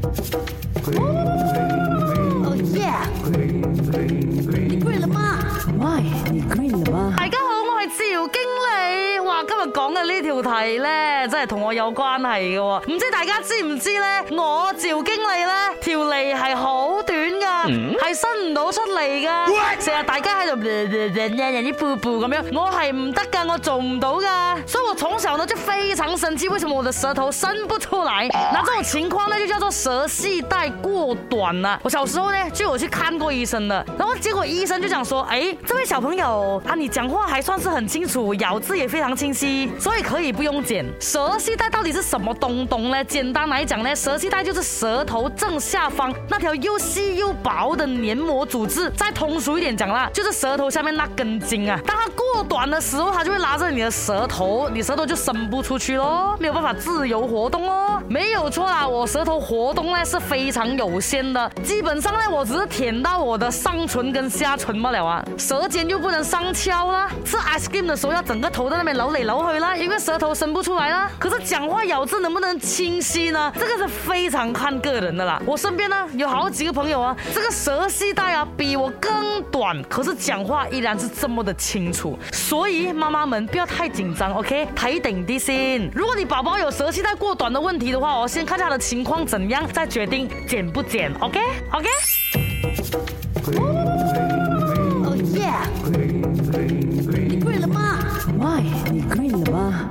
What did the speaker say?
大家好，我系赵经理。哇，今日讲嘅呢条题咧，真系同我有关系嘅。唔知大家知唔知咧？我赵经理咧，条脷系好短噶，系伸唔到出嚟噶。成日大家喺度人人咩咩啲噗噗咁样，我系唔得噶，我做唔到噶。所以我从就非常生气，为什么我的舌头伸不出来？那这种情况呢就叫做舌系带过短了。我小时候呢，就有去看过医生的，然后结果医生就讲说，哎，这位小朋友啊，你讲话还算是很清楚，咬字也非常清晰，所以可以不用剪。舌系带到底是什么东东呢？简单来讲呢，舌系带就是舌头正下方那条又细又薄的黏膜组织。再通俗一点讲啦，就是舌头下面那根筋啊。当它过短的时候，它就会拉着你的舌头，你舌头就。伸不出去喽，没有办法自由活动哦，没有错啦，我舌头活动呢是非常有限的，基本上呢我只是舔到我的上唇跟下唇罢了，啊，舌尖又不能上翘啦。吃 ice cream 的时候要整个头在那边揉来揉回来，因为舌头伸不出来啦。可是讲话咬字能不能清晰呢？这个是非常看个人的啦。我身边呢有好几个朋友啊，这个舌系带啊比我更短。短，可是讲话依然是这么的清楚，所以妈妈们不要太紧张，OK？睇一点先。心。如果你宝宝有舌系带过短的问题的话，我先看他的情况怎样，再决定剪不剪，OK？OK？哦耶，你跪了吗？Why？你跪了吗？